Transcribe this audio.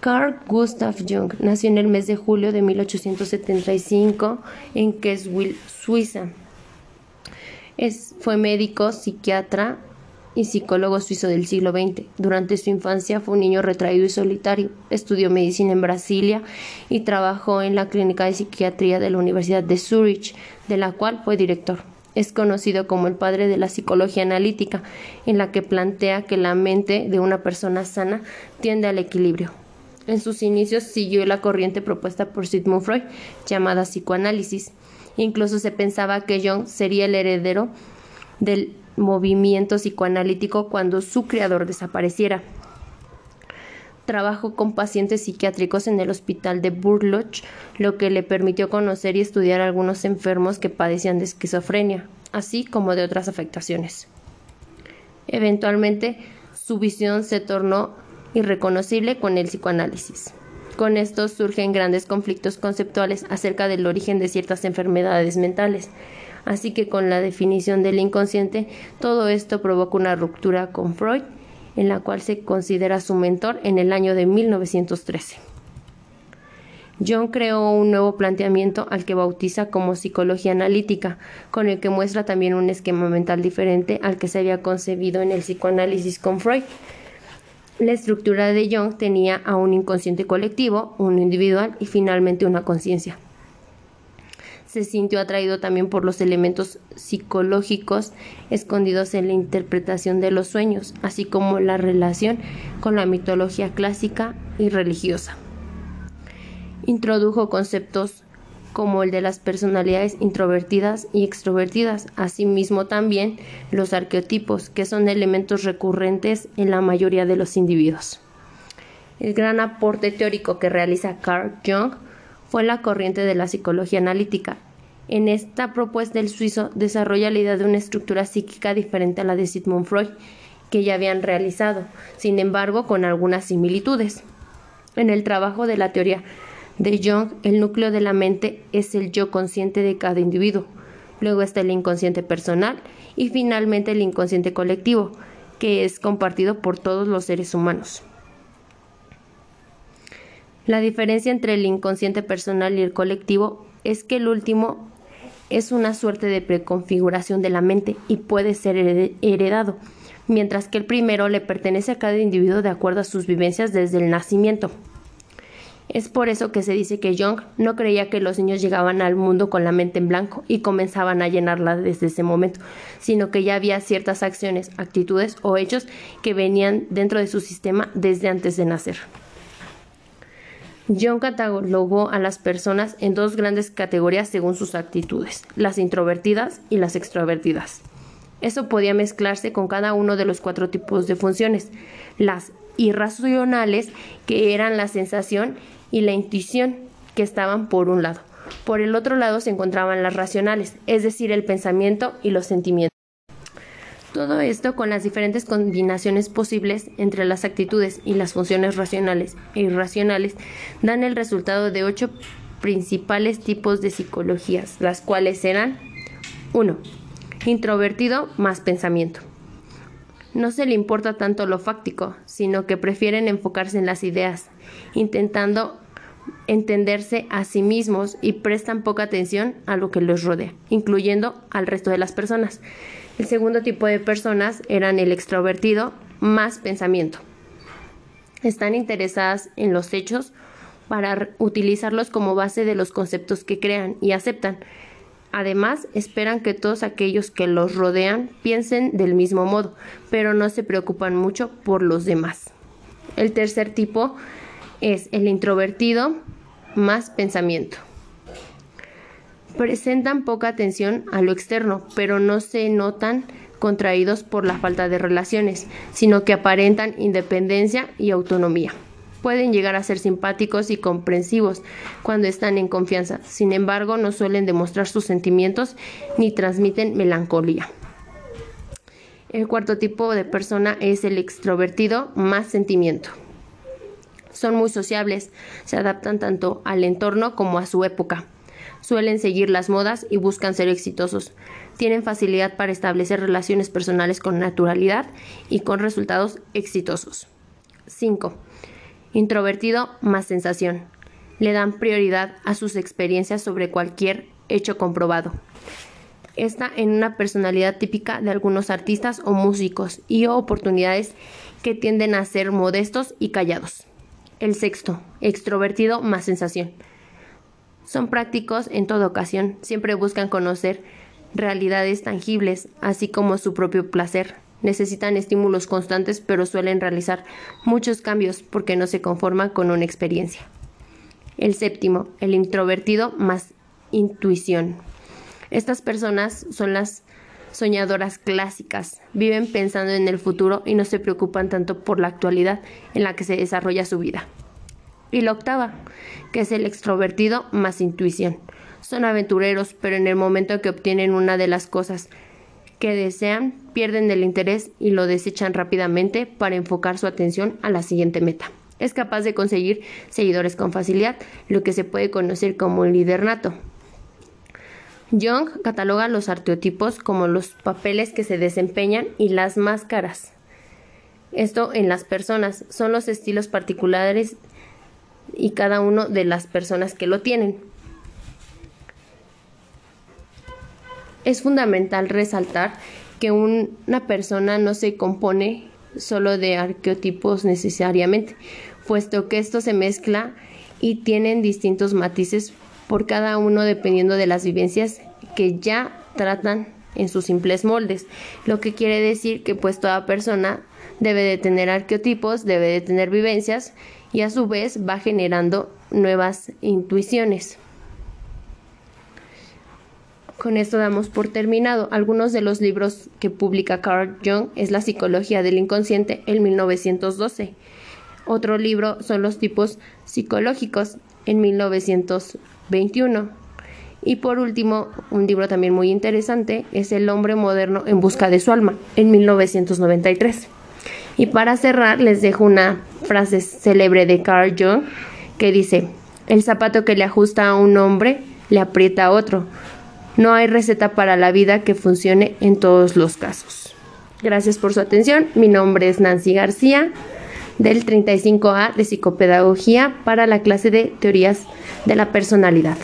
Carl Gustav Jung nació en el mes de julio de 1875 en Kitzbühel, Suiza. fue médico, psiquiatra y psicólogo suizo del siglo XX. Durante su infancia fue un niño retraído y solitario. Estudió medicina en Brasilia y trabajó en la clínica de psiquiatría de la Universidad de Zurich, de la cual fue director. Es conocido como el padre de la psicología analítica, en la que plantea que la mente de una persona sana tiende al equilibrio. En sus inicios siguió la corriente propuesta por Sigmund Freud, llamada psicoanálisis. Incluso se pensaba que Jung sería el heredero del movimiento psicoanalítico cuando su creador desapareciera. Trabajó con pacientes psiquiátricos en el hospital de Burloch, lo que le permitió conocer y estudiar a algunos enfermos que padecían de esquizofrenia, así como de otras afectaciones. Eventualmente, su visión se tornó irreconocible con el psicoanálisis. Con esto surgen grandes conflictos conceptuales acerca del origen de ciertas enfermedades mentales, Así que con la definición del inconsciente, todo esto provoca una ruptura con Freud, en la cual se considera su mentor en el año de 1913. John creó un nuevo planteamiento al que bautiza como psicología analítica, con el que muestra también un esquema mental diferente al que se había concebido en el psicoanálisis con Freud. La estructura de Jung tenía a un inconsciente colectivo, uno individual y finalmente una conciencia se sintió atraído también por los elementos psicológicos escondidos en la interpretación de los sueños, así como la relación con la mitología clásica y religiosa. Introdujo conceptos como el de las personalidades introvertidas y extrovertidas, asimismo también los arqueotipos, que son elementos recurrentes en la mayoría de los individuos. El gran aporte teórico que realiza Carl Jung fue la corriente de la psicología analítica, en esta propuesta el suizo desarrolla la idea de una estructura psíquica diferente a la de Sigmund Freud, que ya habían realizado, sin embargo con algunas similitudes. En el trabajo de la teoría de Jung, el núcleo de la mente es el yo consciente de cada individuo. Luego está el inconsciente personal y finalmente el inconsciente colectivo, que es compartido por todos los seres humanos. La diferencia entre el inconsciente personal y el colectivo es que el último es una suerte de preconfiguración de la mente y puede ser heredado, mientras que el primero le pertenece a cada individuo de acuerdo a sus vivencias desde el nacimiento. Es por eso que se dice que Jung no creía que los niños llegaban al mundo con la mente en blanco y comenzaban a llenarla desde ese momento, sino que ya había ciertas acciones, actitudes o hechos que venían dentro de su sistema desde antes de nacer. John catalogó a las personas en dos grandes categorías según sus actitudes, las introvertidas y las extrovertidas. Eso podía mezclarse con cada uno de los cuatro tipos de funciones, las irracionales, que eran la sensación y la intuición, que estaban por un lado. Por el otro lado se encontraban las racionales, es decir, el pensamiento y los sentimientos. Todo esto con las diferentes combinaciones posibles entre las actitudes y las funciones racionales e irracionales dan el resultado de ocho principales tipos de psicologías, las cuales serán 1. Introvertido más pensamiento. No se le importa tanto lo fáctico, sino que prefieren enfocarse en las ideas, intentando entenderse a sí mismos y prestan poca atención a lo que los rodea, incluyendo al resto de las personas. El segundo tipo de personas eran el extrovertido más pensamiento. Están interesadas en los hechos para utilizarlos como base de los conceptos que crean y aceptan. Además, esperan que todos aquellos que los rodean piensen del mismo modo, pero no se preocupan mucho por los demás. El tercer tipo es el introvertido más pensamiento presentan poca atención a lo externo, pero no se notan contraídos por la falta de relaciones, sino que aparentan independencia y autonomía. Pueden llegar a ser simpáticos y comprensivos cuando están en confianza, sin embargo no suelen demostrar sus sentimientos ni transmiten melancolía. El cuarto tipo de persona es el extrovertido más sentimiento. Son muy sociables, se adaptan tanto al entorno como a su época suelen seguir las modas y buscan ser exitosos. Tienen facilidad para establecer relaciones personales con naturalidad y con resultados exitosos. 5. Introvertido más sensación. Le dan prioridad a sus experiencias sobre cualquier hecho comprobado. Está en una personalidad típica de algunos artistas o músicos y oportunidades que tienden a ser modestos y callados. El sexto, extrovertido más sensación. Son prácticos en toda ocasión, siempre buscan conocer realidades tangibles, así como su propio placer. Necesitan estímulos constantes, pero suelen realizar muchos cambios porque no se conforman con una experiencia. El séptimo, el introvertido más intuición. Estas personas son las soñadoras clásicas, viven pensando en el futuro y no se preocupan tanto por la actualidad en la que se desarrolla su vida. Y la octava, que es el extrovertido más intuición. Son aventureros, pero en el momento en que obtienen una de las cosas que desean, pierden el interés y lo desechan rápidamente para enfocar su atención a la siguiente meta. Es capaz de conseguir seguidores con facilidad, lo que se puede conocer como el líder nato. Young cataloga los arqueotipos como los papeles que se desempeñan y las máscaras. Esto en las personas son los estilos particulares y cada uno de las personas que lo tienen. Es fundamental resaltar que una persona no se compone solo de arqueotipos necesariamente, puesto que esto se mezcla y tienen distintos matices por cada uno dependiendo de las vivencias que ya tratan en sus simples moldes, lo que quiere decir que pues toda persona debe de tener arqueotipos, debe de tener vivencias y a su vez va generando nuevas intuiciones. Con esto damos por terminado. Algunos de los libros que publica Carl Jung es La psicología del inconsciente en 1912. Otro libro son los tipos psicológicos en 1921. Y por último, un libro también muy interesante es El hombre moderno en busca de su alma en 1993. Y para cerrar, les dejo una frase célebre de Carl Jung que dice, el zapato que le ajusta a un hombre le aprieta a otro. No hay receta para la vida que funcione en todos los casos. Gracias por su atención. Mi nombre es Nancy García del 35A de Psicopedagogía para la clase de Teorías de la Personalidad.